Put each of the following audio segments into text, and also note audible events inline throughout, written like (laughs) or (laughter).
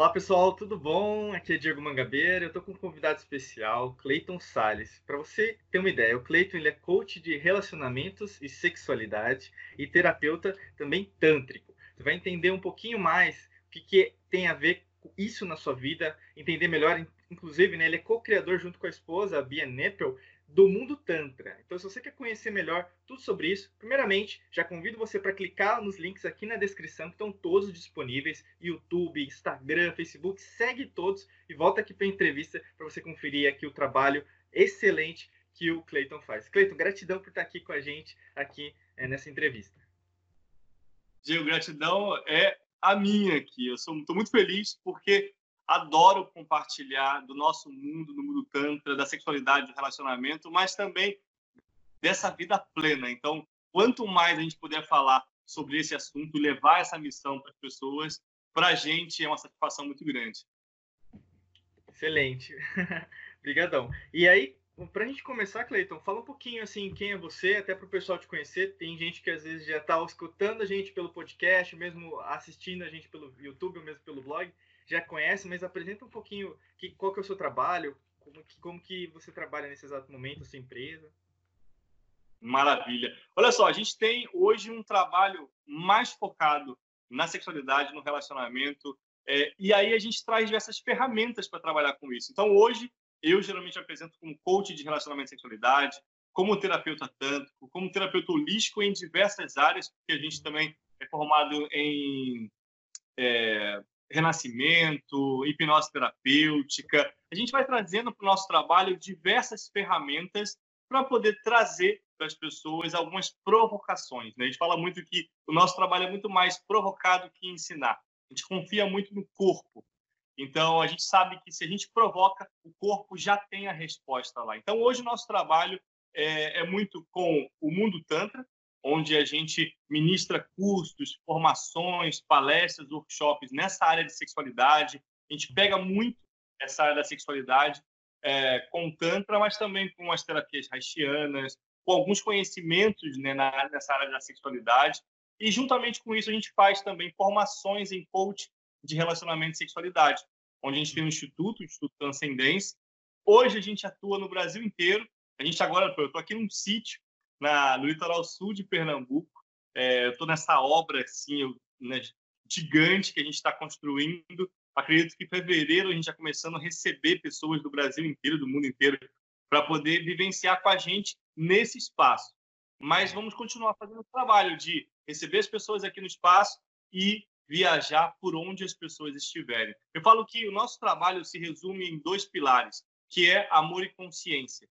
Olá pessoal, tudo bom? Aqui é Diego Mangabeira. Eu estou com um convidado especial, Cleiton Sales. Para você ter uma ideia, o Cleiton ele é coach de relacionamentos e sexualidade e terapeuta também tântrico. Você vai entender um pouquinho mais o que, que tem a ver com isso na sua vida, entender melhor. Inclusive, né, ele é co-criador junto com a esposa, a Bia Neppel, do mundo Tantra. Então, se você quer conhecer melhor tudo sobre isso, primeiramente, já convido você para clicar nos links aqui na descrição, que estão todos disponíveis: YouTube, Instagram, Facebook. Segue todos e volta aqui para a entrevista para você conferir aqui o trabalho excelente que o Cleiton faz. Cleiton, gratidão por estar aqui com a gente aqui é, nessa entrevista. Diego, gratidão é a minha aqui. Eu estou muito feliz porque adoro compartilhar do nosso mundo, do mundo tantra, da sexualidade, do relacionamento, mas também dessa vida plena. Então, quanto mais a gente puder falar sobre esse assunto, levar essa missão para as pessoas, para a gente é uma satisfação muito grande. Excelente. (laughs) Obrigadão. E aí, para a gente começar, Cleiton, fala um pouquinho assim, quem é você, até para o pessoal te conhecer. Tem gente que às vezes já está escutando a gente pelo podcast, mesmo assistindo a gente pelo YouTube, ou mesmo pelo blog já conhece, mas apresenta um pouquinho que, qual que é o seu trabalho, como que, como que você trabalha nesse exato momento, sua empresa. Maravilha. Olha só, a gente tem hoje um trabalho mais focado na sexualidade, no relacionamento, é, e aí a gente traz diversas ferramentas para trabalhar com isso. Então, hoje, eu geralmente apresento como coach de relacionamento e sexualidade, como terapeuta tântrico, como terapeuta holístico em diversas áreas, porque a gente também é formado em é, renascimento, hipnose terapêutica. A gente vai trazendo para o nosso trabalho diversas ferramentas para poder trazer para as pessoas algumas provocações. Né? A gente fala muito que o nosso trabalho é muito mais provocado que ensinar. A gente confia muito no corpo. Então, a gente sabe que se a gente provoca, o corpo já tem a resposta lá. Então, hoje o nosso trabalho é, é muito com o mundo Tantra, onde a gente ministra cursos, formações, palestras, workshops nessa área de sexualidade. A gente pega muito essa área da sexualidade é, com Tantra, mas também com as terapias haitianas, com alguns conhecimentos né, na, nessa área da sexualidade. E, juntamente com isso, a gente faz também formações em coach de relacionamento e sexualidade, onde a gente tem um instituto, o Instituto Transcendência. Hoje a gente atua no Brasil inteiro. A gente agora, eu estou aqui num sítio na, no litoral sul de Pernambuco. É, eu estou nessa obra assim, eu, né, gigante que a gente está construindo. Acredito que em fevereiro a gente já começando a receber pessoas do Brasil inteiro, do mundo inteiro, para poder vivenciar com a gente nesse espaço. Mas vamos continuar fazendo o trabalho de receber as pessoas aqui no espaço e viajar por onde as pessoas estiverem. Eu falo que o nosso trabalho se resume em dois pilares, que é amor e consciência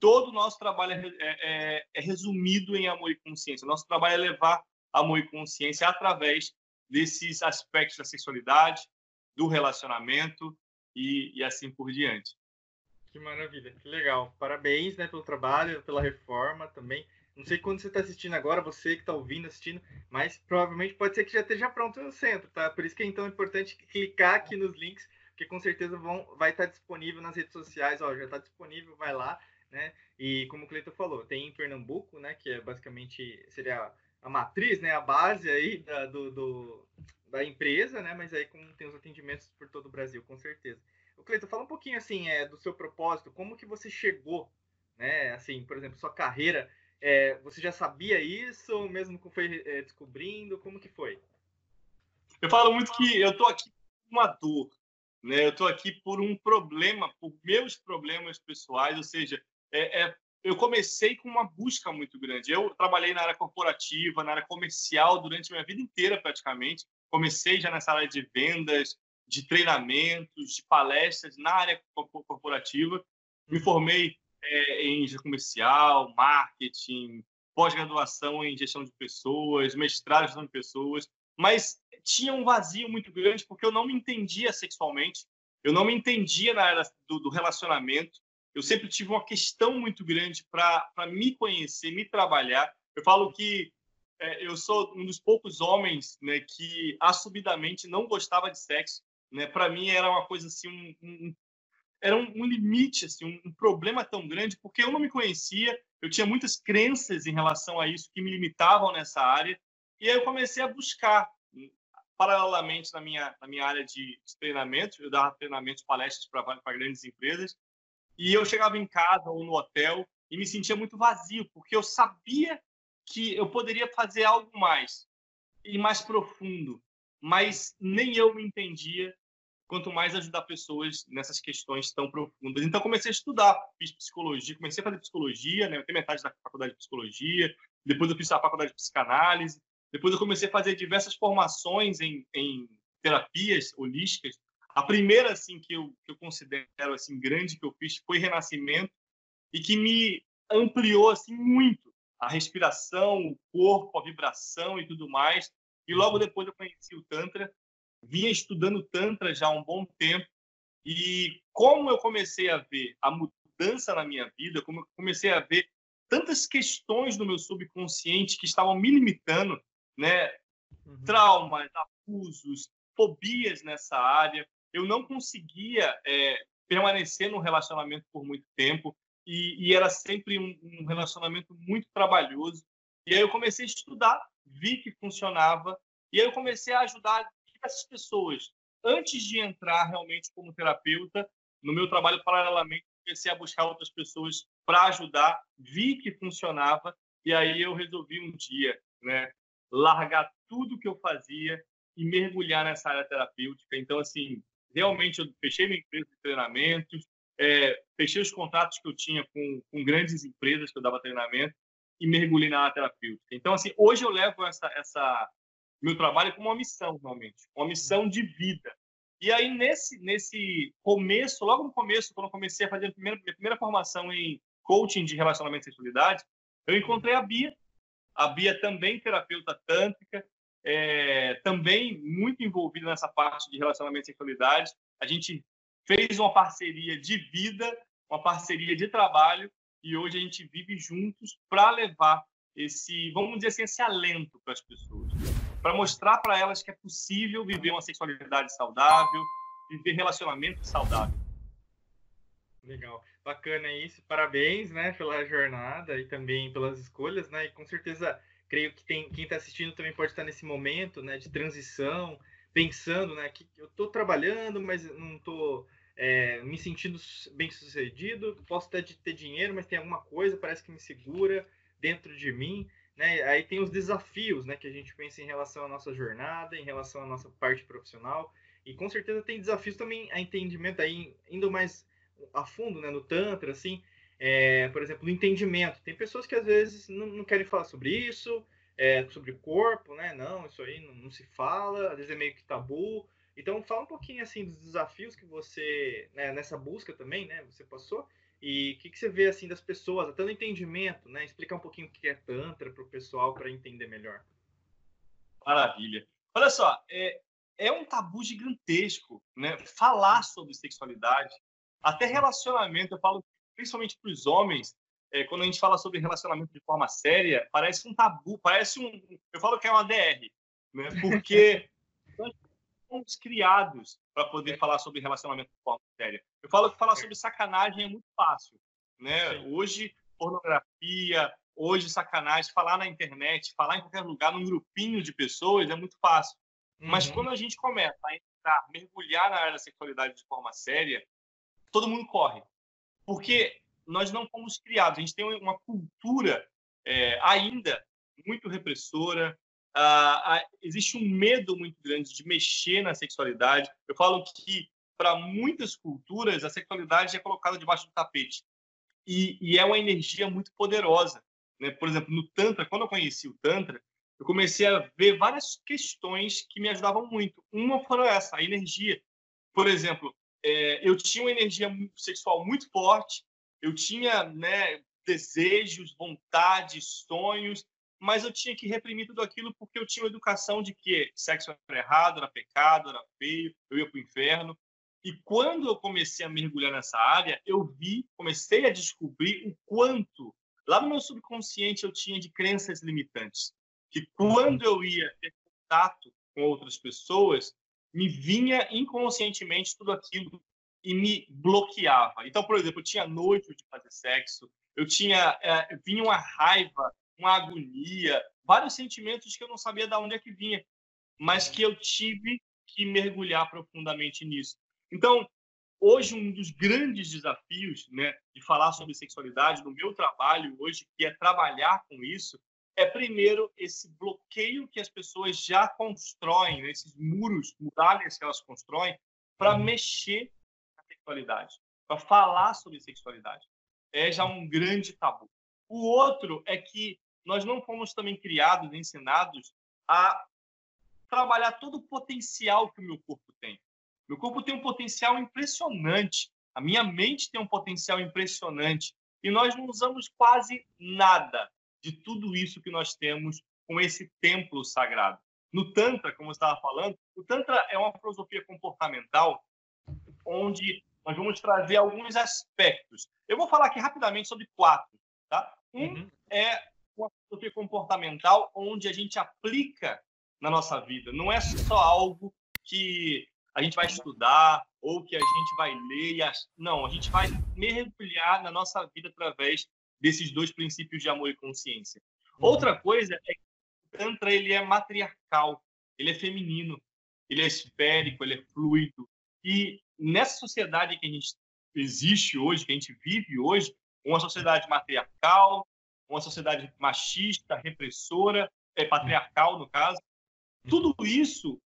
todo o nosso trabalho é, é, é, resumido em amor e consciência. Nosso trabalho é levar amor e consciência através desses aspectos da sexualidade, do relacionamento e, e assim por diante. Que maravilha, que legal. Parabéns né, pelo trabalho, pela reforma também. Não sei quando você está assistindo agora, você que está ouvindo, assistindo, mas provavelmente pode ser que já esteja pronto no centro, tá? Por isso que é então importante clicar aqui nos links, porque com certeza vão, vai estar disponível nas redes sociais. Ó, já está disponível, vai lá né? E como o Cleiton falou, tem em Pernambuco, né? Que é basicamente seria a matriz, né? A base aí da, do, do da empresa, né? Mas aí como tem os atendimentos por todo o Brasil, com certeza. O Cleiton, fala um pouquinho assim é, do seu propósito, como que você chegou, né? Assim, por exemplo, sua carreira, é, você já sabia isso, ou mesmo foi é, descobrindo, como que foi? Eu falo muito que eu tô aqui com uma dor, né? Eu tô aqui por um problema, por meus problemas pessoais, ou seja, é, é, eu comecei com uma busca muito grande. Eu trabalhei na área corporativa, na área comercial durante minha vida inteira, praticamente. Comecei já nessa área de vendas, de treinamentos, de palestras na área corporativa. Me formei é, em comercial, marketing, pós-graduação em gestão de pessoas, mestrado em gestão de pessoas, mas tinha um vazio muito grande porque eu não me entendia sexualmente, eu não me entendia na área do, do relacionamento, eu sempre tive uma questão muito grande para me conhecer, me trabalhar. Eu falo que é, eu sou um dos poucos homens né, que assumidamente não gostava de sexo. Né? Para mim era uma coisa assim, um, um era um, um, limite, assim, um, um, problema tão grande, porque eu não me conhecia, eu tinha muitas crenças em relação a isso que me limitavam nessa área, e aí eu comecei a buscar paralelamente na minha, na minha área de, de treinamento, eu dava treinamentos, palestras para grandes empresas, e eu chegava em casa ou no hotel e me sentia muito vazio, porque eu sabia que eu poderia fazer algo mais e mais profundo, mas nem eu me entendia quanto mais ajudar pessoas nessas questões tão profundas. Então comecei a estudar, fiz psicologia, comecei a fazer psicologia, né? Eu tenho metade da faculdade de psicologia, depois eu fiz a faculdade de psicanálise, depois eu comecei a fazer diversas formações em, em terapias holísticas. A primeira assim que eu, que eu considero assim grande que eu fiz foi Renascimento e que me ampliou assim muito a respiração, o corpo, a vibração e tudo mais. E logo depois eu conheci o Tantra, vinha estudando Tantra já há um bom tempo. E como eu comecei a ver a mudança na minha vida, como eu comecei a ver tantas questões no meu subconsciente que estavam me limitando, né? Uhum. Traumas, abusos, fobias nessa área. Eu não conseguia é, permanecer no relacionamento por muito tempo e, e era sempre um, um, relacionamento muito trabalhoso. E aí eu comecei a estudar, vi que funcionava e aí eu comecei a ajudar essas pessoas. Antes de entrar realmente como terapeuta, no meu trabalho paralelamente comecei a buscar outras pessoas para ajudar, vi que funcionava e aí eu resolvi um dia, né, largar tudo que eu fazia e mergulhar nessa área terapêutica. Então, assim, realmente eu fechei minha empresa de treinamentos, é, fechei os contratos que eu tinha com, com grandes empresas que eu dava treinamento e mergulhei na área terapêutica. Então, assim, hoje eu levo essa, essa meu trabalho como uma missão, realmente, uma missão de vida. E aí, nesse, nesse começo, logo no começo, quando eu comecei a fazer a primeira, minha primeira formação em coaching de relacionamento e sexualidade, eu encontrei a Bia, a Bia também terapeuta tântrica, é, também muito envolvida nessa parte de relacionamento e sexualidade. A gente fez uma parceria de vida, uma parceria de trabalho, e hoje a gente vive juntos para levar esse, vamos dizer assim, esse alento para as pessoas, para mostrar para elas que é possível viver uma sexualidade saudável, viver relacionamento saudável. Legal, bacana isso, parabéns, né, pela jornada e também pelas escolhas, né, e com certeza creio que tem quem está assistindo também pode estar nesse momento, né, de transição, pensando, né, que eu estou trabalhando, mas não estou é, me sentindo bem sucedido, posso até ter dinheiro, mas tem alguma coisa parece que me segura dentro de mim, né? Aí tem os desafios, né, que a gente pensa em relação à nossa jornada, em relação à nossa parte profissional, e com certeza tem desafios também a entendimento aí indo mais a fundo, né, no tantra, assim, é, por exemplo, no entendimento. Tem pessoas que às vezes não, não querem falar sobre isso, é, sobre corpo, né? Não, isso aí não, não, se fala, às vezes é meio que tabu. Então, fala um pouquinho assim dos desafios que você, né, nessa busca também, né, você passou, e o que, que, você vê assim das pessoas, até no entendimento, né? Explicar um pouquinho o que é tantra para o pessoal para entender melhor. Maravilha. Olha só, é, é um tabu gigantesco, né? Falar sobre sexualidade, até relacionamento, eu falo principalmente para os homens, é, quando a gente fala sobre relacionamento de forma séria, parece um tabu, parece um. Eu falo que é uma DR, né? (laughs) porque nós somos criados para poder falar sobre relacionamento de forma séria. Eu falo que falar sobre sacanagem é muito fácil. Né? Hoje, pornografia, hoje, sacanagem, falar na internet, falar em qualquer lugar, num grupinho de pessoas, é muito fácil. Uhum. Mas quando a gente começa a entrar, mergulhar na área da sexualidade de forma séria, todo mundo corre. Porque nós não fomos criados, a gente tem uma cultura é, ainda muito repressora, ah, existe um medo muito grande de mexer na sexualidade. Eu falo que, para muitas culturas, a sexualidade é colocada debaixo do tapete. E, e, é uma energia muito poderosa. Né? Por exemplo, no Tantra, quando eu conheci o Tantra, eu comecei a ver várias questões que me ajudavam muito. Uma foi essa, a energia. Por exemplo, é, eu tinha uma energia sexual muito forte, eu tinha né, desejos, vontades, sonhos, mas eu tinha que reprimir tudo aquilo porque eu tinha uma educação de que sexo era errado, era pecado, era feio, eu ia para o inferno. E quando eu comecei a mergulhar nessa área, eu vi, comecei a descobrir o quanto, lá no meu subconsciente, eu tinha de crenças limitantes. Que quando eu ia ter contato com outras pessoas, me vinha inconscientemente tudo aquilo e me bloqueava. Então, por exemplo, eu tinha nojo de fazer sexo, eu tinha é, vinha uma raiva, uma agonia, vários sentimentos que eu não sabia de onde é que vinha. mas que eu tive que mergulhar profundamente nisso. Então, hoje um dos grandes desafios, né, de falar sobre sexualidade no meu trabalho hoje, que é trabalhar com isso, é primeiro esse bloqueio que as pessoas já constroem, né, esses muros, muralhas que elas constroem para uhum. mexer na sexualidade, para falar sobre sexualidade. É já um grande tabu. O outro é que nós não fomos também criados, ensinados a trabalhar todo o potencial que o meu corpo tem. Meu corpo tem um potencial impressionante. A minha mente tem um potencial impressionante. E nós não usamos quase nada de tudo isso que nós temos com esse templo sagrado. No Tantra, como eu estava falando, o Tantra é uma filosofia comportamental onde nós vamos trazer alguns aspectos. Eu vou falar aqui rapidamente sobre quatro. Tá? Um uhum. é uma filosofia comportamental onde a gente aplica na nossa vida. Não é só algo que a gente vai estudar ou que a gente vai ler. Não, a gente vai mergulhar na nossa vida através desses dois princípios de amor e consciência. Uhum. Outra coisa é que o Tantra ele é matriarcal, ele é feminino, ele é esférico, ele é fluido. E nessa sociedade que a gente existe hoje, que a gente vive hoje, uma sociedade matriarcal, uma sociedade machista, repressora, é, patriarcal, no caso, tudo isso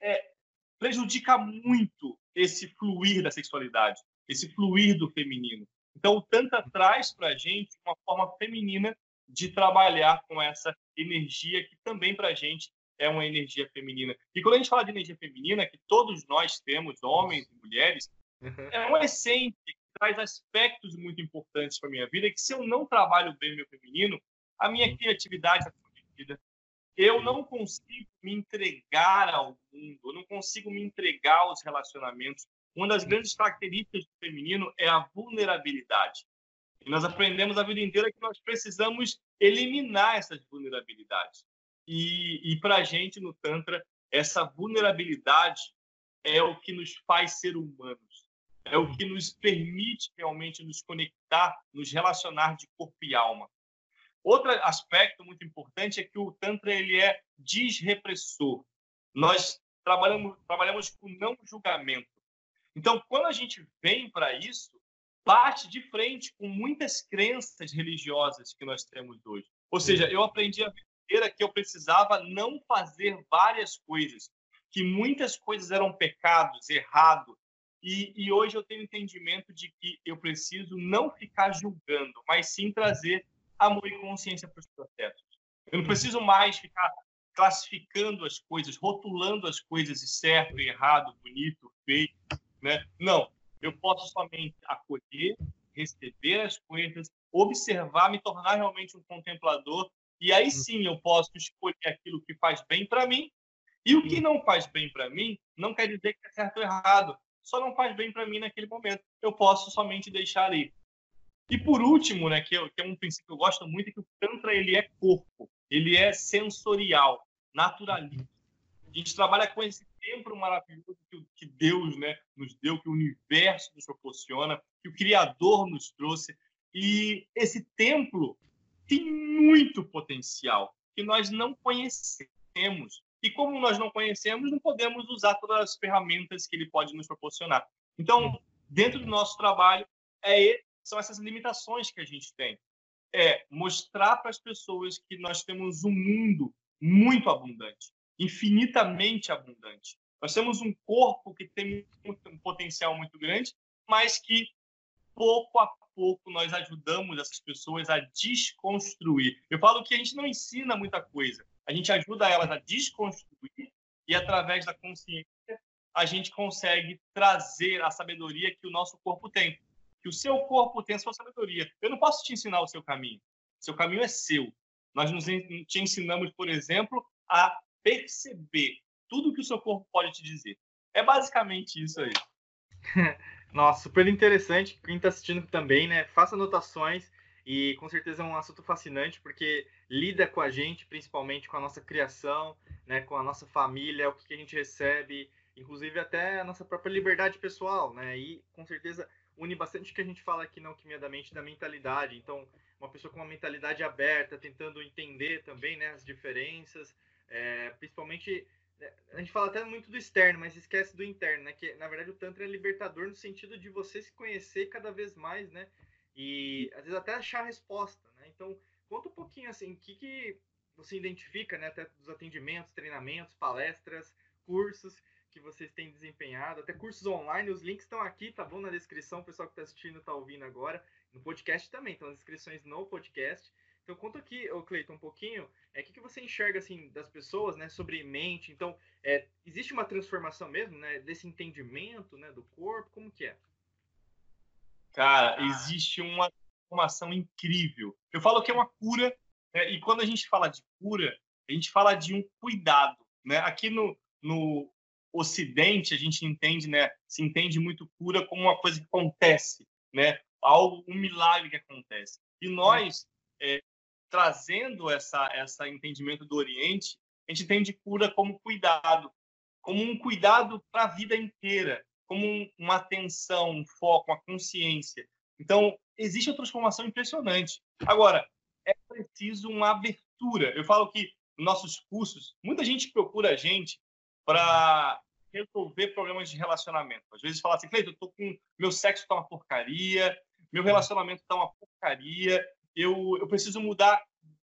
é, prejudica muito esse fluir da sexualidade, esse fluir do feminino. Então, o Tantra traz para a gente uma forma feminina de trabalhar com essa energia que também para a gente é uma energia feminina. E quando a gente fala de energia feminina, que todos nós temos, homens e mulheres, uhum. é uma essência que traz aspectos muito importantes para minha vida, que se eu não trabalho bem meu feminino, a minha uhum. criatividade é comprometida, eu não consigo me entregar ao mundo, eu não consigo me entregar aos relacionamentos. Uma das grandes características do feminino é a vulnerabilidade. E nós aprendemos a vida inteira que nós precisamos eliminar essas vulnerabilidades. E, e para a gente, no Tantra, essa vulnerabilidade é o que nos faz ser humanos. É o que nos permite realmente nos conectar, nos relacionar de corpo e alma. Outro aspecto muito importante é que o Tantra ele é desrepressor. Nós trabalhamos, trabalhamos com não julgamento. Então, quando a gente vem para isso, bate de frente com muitas crenças religiosas que nós temos hoje. Ou seja, eu aprendi a vida que eu precisava não fazer várias coisas, que muitas coisas eram pecados, errado. E, e hoje eu tenho entendimento de que eu preciso não ficar julgando, mas sim trazer amor e consciência para os processos. Eu não uhum. preciso mais ficar classificando as coisas, rotulando as coisas de certo errado, bonito, feio, né? Não, eu posso somente acolher, receber as coisas, observar, me tornar realmente um contemplador e aí uhum. sim eu posso escolher aquilo que faz bem para mim e o que não faz bem para mim não quer dizer que é certo ou errado, só não faz bem para mim naquele momento. Eu posso somente deixar ir. E por último, né, que, que é um princípio que eu gosto muito, é que o Tantra ele é corpo, ele é sensorial, naturalista. A gente trabalha com esse templo maravilhoso que, Deus né, nos deu, que o universo nos proporciona, que o Criador nos trouxe. E esse templo tem muito potencial que nós não conhecemos. E como nós não conhecemos, não podemos usar todas as ferramentas que ele pode nos proporcionar. Então, dentro do nosso trabalho, é são essas limitações que a gente tem. É mostrar para as pessoas que nós temos um mundo muito abundante, infinitamente abundante. Nós temos um corpo que tem um potencial muito grande, mas que pouco a pouco nós ajudamos essas pessoas a desconstruir. Eu falo que a gente não ensina muita coisa, a gente ajuda elas a desconstruir e através da consciência a gente consegue trazer a sabedoria que o nosso corpo tem que o seu corpo tem a sua sabedoria. Eu não posso te ensinar o seu caminho. Seu caminho é seu. Nós nos te ensinamos, por exemplo, a perceber tudo que o seu corpo pode te dizer. É basicamente isso aí. (laughs) Nossa, super interessante. Quem está assistindo também, né? Faça anotações e com certeza é um assunto fascinante porque lida com a gente, principalmente com a nossa criação, né? Com a nossa família, o que a gente recebe, inclusive até a nossa própria liberdade pessoal, né? E com certeza une bastante o que a gente fala aqui na Alquimia da Mente da mentalidade. Então, uma pessoa com uma mentalidade aberta, tentando entender também né, as diferenças, é, principalmente é, a gente fala até muito do externo, mas esquece do interno, né? Que na verdade o Tantra é libertador no sentido de você se conhecer cada vez mais, né? E às vezes até achar a resposta, né? Então, conta um pouquinho assim, o que, que você identifica, né? Até dos atendimentos, treinamentos, palestras, cursos que vocês têm desempenhado, até cursos online, os links estão aqui, tá bom? Na descrição, o pessoal que está assistindo está ouvindo agora. No podcast também, estão as inscrições no podcast. Então conta aqui, ô Cleiton, um pouquinho, é o que, que você enxerga assim das pessoas, né, sobre mente. Então, é, existe uma transformação mesmo, né, desse entendimento, né, do corpo, como que é? Cara, existe uma transformação incrível. Eu falo que é uma cura, né, e quando a gente fala de cura, a gente fala de um cuidado, né? Aqui no, no Ocidente a gente entende, né, se entende muito cura como uma coisa que acontece, né? Algo, um milagre que acontece. E nós é, trazendo essa essa entendimento do Oriente, a gente entende cura como cuidado, como um cuidado para a vida inteira, como um, uma atenção, um foco, uma consciência. Então, existe uma transformação impressionante. Agora, é preciso uma abertura. Eu falo que nossos cursos, muita gente procura a gente para resolver problemas de relacionamento. Às vezes fala assim, Cleiton, eu tô com meu sexo está uma porcaria, meu relacionamento está uma porcaria, eu, eu preciso mudar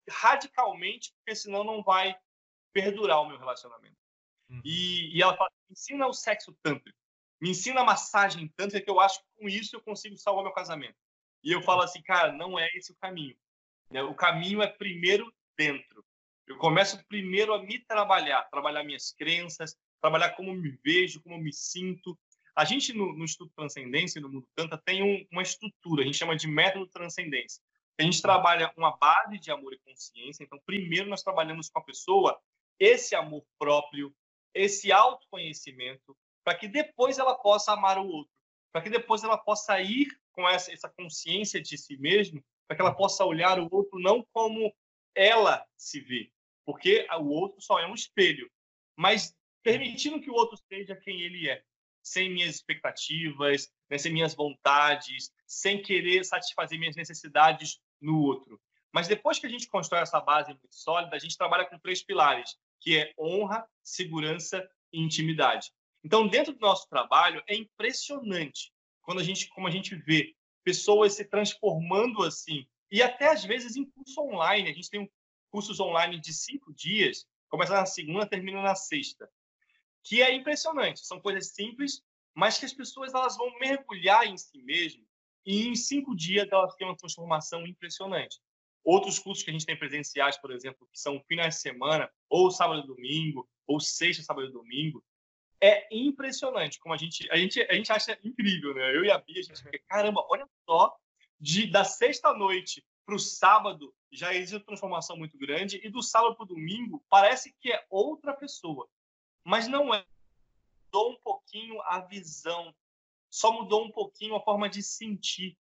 radicalmente, porque senão não vai perdurar o meu relacionamento. Uhum. E, e, ela fala, me ensina o sexo tântrico, me ensina a massagem tântrica, que eu acho que com isso eu consigo salvar meu casamento. E eu falo assim, cara, não é esse o caminho. Né? O caminho é primeiro dentro. Eu começo primeiro a me trabalhar, trabalhar minhas crenças, trabalhar como me vejo, como me sinto. A gente, no, no Instituto Transcendência, no Mundo Tanta, tem um, uma estrutura, a gente chama de método transcendência. A gente trabalha uma base de amor e consciência. Então, primeiro nós trabalhamos com a pessoa esse amor próprio, esse autoconhecimento, para que depois ela possa amar o outro, para que depois ela possa ir com essa, essa consciência de si mesmo, para que ela possa olhar o outro não como ela se vê, porque o outro só é um espelho, mas permitindo que o outro seja quem ele é, sem minhas expectativas, né, sem minhas vontades, sem querer satisfazer minhas necessidades no outro. Mas depois que a gente constrói essa base muito sólida, a gente trabalha com três pilares, que é honra, segurança e intimidade. Então, dentro do nosso trabalho, é impressionante quando a gente, como a gente vê pessoas se transformando assim, e até às vezes em curso online. A gente tem cursos online de cinco dias, começa na segunda, termina na sexta, que é impressionante. São coisas simples, mas que as pessoas elas vão mergulhar em si mesmas e em cinco dias elas têm uma transformação impressionante. Outros cursos que a gente tem presenciais, por exemplo, que são finais de semana, ou sábado e domingo, ou sexta, sábado e domingo, é impressionante como a gente a gente a gente acha incrível, né? Eu e a Bia a gente fica, caramba, olha só, de da sexta noite para o sábado já existe uma transformação muito grande e do sábado para o domingo parece que é outra pessoa, mas não é. Mudou um pouquinho a visão, só mudou um pouquinho a forma de sentir.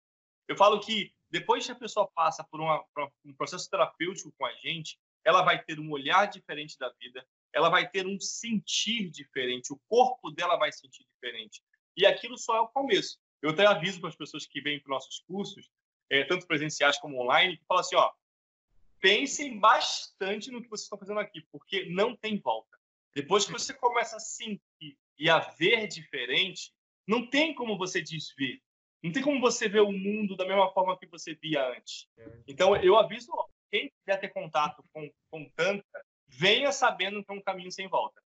Eu falo que depois que a pessoa passa por, uma, um processo terapêutico com a gente, ela vai ter um olhar diferente da vida, ela vai ter um sentir diferente, o corpo dela vai sentir diferente. E aquilo só é o começo. Eu até aviso para as pessoas que vêm para nossos cursos, é, tanto presenciais como online, que fala assim, ó, pensem bastante no que vocês estão fazendo aqui, porque não tem volta. Depois que você começa a sentir e a ver diferente, não tem como você desver. Não tem como você ver o mundo da mesma forma que você via antes. Então, eu aviso, ó, quem quiser ter contato com, com Tanta, venha sabendo que é um caminho sem volta.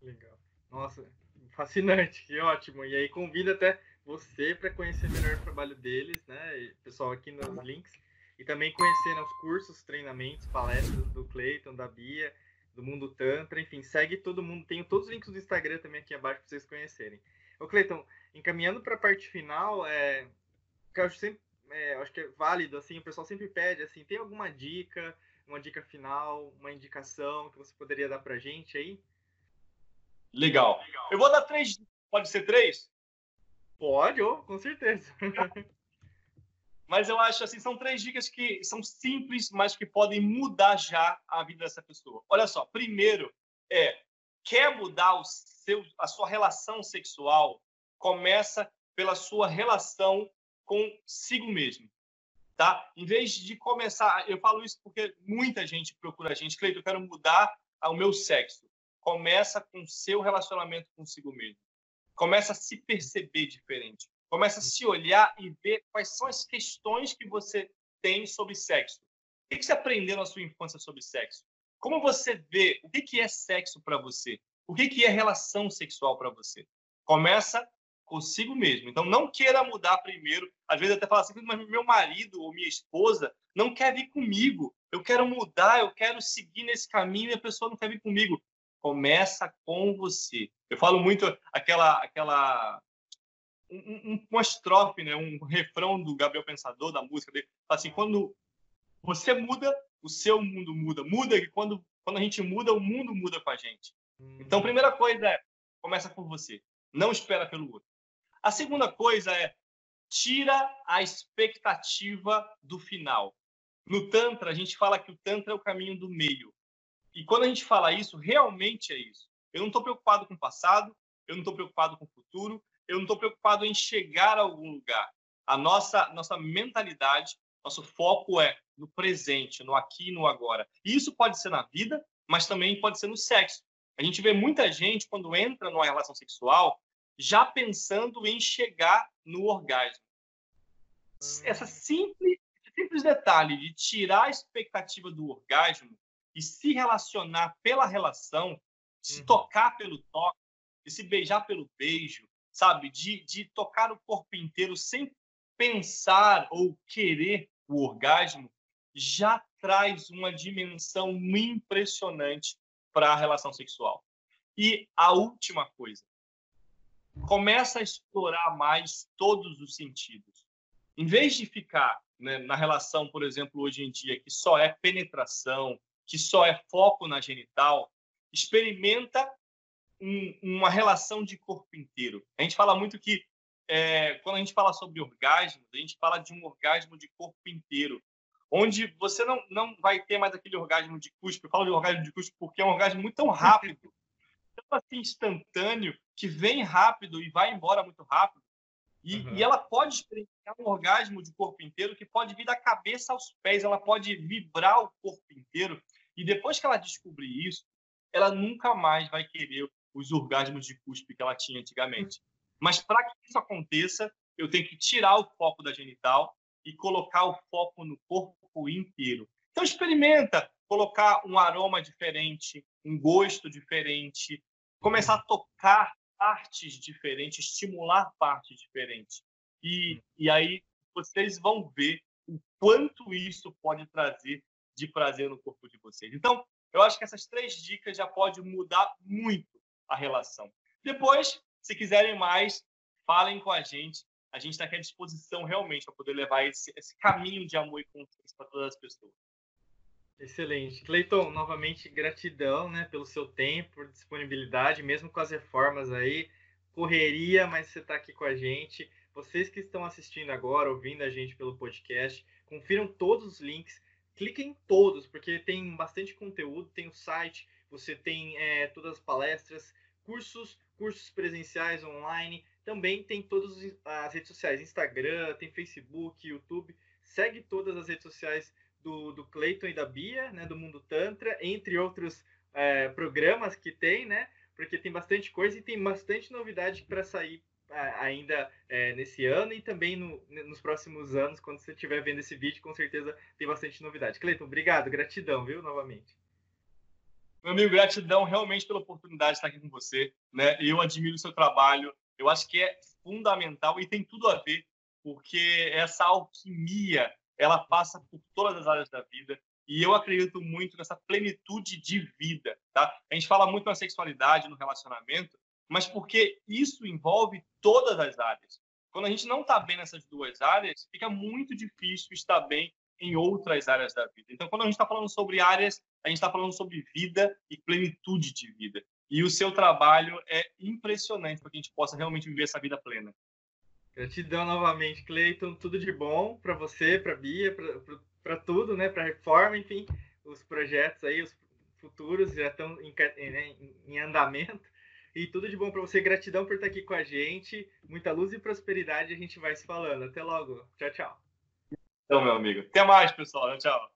Legal. Nossa, fascinante, que ótimo. E aí convida até você para conhecer melhor o trabalho deles, né? E, pessoal, aqui nos links. E também conhecer né, os cursos, treinamentos, palestras do Cleiton, da Bia, do Mundo Tantra, enfim, segue todo mundo. Tenho todos os links do Instagram também aqui abaixo para vocês conhecerem. Ô, Cleiton, encaminhando para a parte final, é, que eu acho, sempre, é, acho que é válido, assim, o pessoal sempre pede, assim, tem alguma dica, uma dica final, uma indicação que você poderia dar para gente aí? Legal. Legal. Eu vou dar três. Pode ser três? Pode, oh, com certeza. (laughs) mas eu acho assim, são três dicas que são simples, mas que podem mudar já a vida dessa pessoa. Olha só, primeiro é quer mudar seu, a sua relação sexual, começa pela sua relação consigo mesmo tá? Em vez de começar, eu falo isso porque muita gente procura a gente, Cleiton, eu quero mudar o meu sexo. começa com seu relacionamento consigo mesmo. Começa a se perceber diferente. Começa a se olhar e ver quais são as questões que você tem sobre sexo. O que você aprendeu na sua infância sobre sexo? Como você vê o que é sexo para você? O que é relação sexual para você? Começa consigo mesmo. Então, não queira mudar primeiro. Às vezes até fala assim, mas meu marido ou minha esposa não quer vir comigo. Eu quero mudar, eu quero seguir nesse caminho e a pessoa não quer vir comigo. Começa com você. Eu falo muito aquela aquela um, um, uma estrofe, né, um refrão do Gabriel Pensador da música dele, assim, quando você muda, o seu mundo muda. Muda que quando quando a gente muda, o mundo muda com a gente. Então, primeira coisa é começa por você. Não espera pelo outro. A segunda coisa é tira a expectativa do final. No Tantra, a gente fala que o Tantra é o caminho do meio. E quando a gente fala isso, realmente é isso. Eu não estou preocupado com o passado, eu não estou preocupado com o futuro, eu não estou preocupado em chegar a algum lugar. A nossa, nossa mentalidade, nosso foco é no presente, no aqui e no agora. E isso pode ser na vida, mas também pode ser no sexo. A gente vê muita gente, quando entra numa relação sexual, já pensando em chegar no orgasmo. Essa simples, simples detalhe de tirar a expectativa do orgasmo e se relacionar pela relação, se uhum. tocar pelo toque, de se beijar pelo beijo, sabe? De, de tocar o corpo inteiro sem pensar ou querer o orgasmo, já traz uma dimensão impressionante para a relação sexual. E a última coisa, começa a explorar mais todos os sentidos. Em vez de ficar né, na relação, por exemplo, hoje em dia, que só é penetração, que só é foco na genital, experimenta um, uma relação de corpo inteiro. A gente fala muito que, é, quando a gente fala sobre orgasmo, a gente fala de um orgasmo de corpo inteiro, onde você não, não vai ter mais aquele orgasmo de cuspe. Eu falo de orgasmo de cuspe porque é um orgasmo muito tão rápido (laughs) tão assim instantâneo que vem rápido e vai embora muito rápido. E, uhum. e, ela pode experimentar um orgasmo de corpo inteiro que pode vir da cabeça aos pés, ela pode vibrar o corpo inteiro. E depois que ela descobrir isso, ela nunca mais vai querer os orgasmos de cuspe que ela tinha antigamente. Mas para que isso aconteça, eu tenho que tirar o foco da genital e colocar o foco no corpo inteiro. Então experimenta colocar um aroma diferente, um gosto diferente, começar a tocar partes diferentes, estimular partes diferentes. E, e aí vocês vão ver o quanto isso pode trazer de prazer no corpo de vocês. Então, eu acho que essas três dicas já podem mudar muito a relação. Depois, se quiserem mais, falem com a gente. A gente está aqui à disposição realmente para poder levar esse, esse caminho de amor e confiança para todas as pessoas. Excelente. Cleiton, novamente, gratidão né, pelo seu tempo, por disponibilidade, mesmo com as reformas aí. Correria, mas você está aqui com a gente. Vocês que estão assistindo agora, ouvindo a gente pelo podcast, confiram todos os links, cliquem em todos, porque tem bastante conteúdo, tem o site, você tem é, todas as palestras, cursos, cursos presenciais online, também tem todas as redes sociais, Instagram, tem Facebook, YouTube, segue todas as redes sociais do, do Clayton e da Bia, né, do Mundo Tantra, entre outros é, programas que tem, né? Porque tem bastante coisa e tem bastante novidade para sair ainda é, nesse ano e também no, nos próximos anos, quando você estiver vendo esse vídeo, com certeza tem bastante novidade. Cleiton, obrigado, gratidão, viu, novamente. Meu amigo, gratidão realmente pela oportunidade de estar aqui com você, né? Eu admiro o seu trabalho, eu acho que é fundamental e tem tudo a ver, porque essa alquimia ela passa por todas as áreas da vida e eu acredito muito nessa plenitude de vida, tá? A gente fala muito na sexualidade, no relacionamento, mas porque isso envolve todas as áreas. Quando a gente não está bem nessas duas áreas, fica muito difícil estar bem em outras áreas da vida. Então, quando a gente está falando sobre áreas, a gente está falando sobre vida e plenitude de vida. E o seu trabalho é impressionante para que a gente possa realmente viver essa vida plena. Gratidão novamente, Cleiton. Tudo de bom para você, para Bia, para tudo, né? Para a reforma, enfim, os projetos aí, os futuros já estão em, né, em andamento. E tudo de bom para você. Gratidão por estar aqui com a gente. Muita luz e prosperidade. A gente vai se falando. Até logo. Tchau, tchau. Então, meu amigo. Até mais, pessoal. Tchau.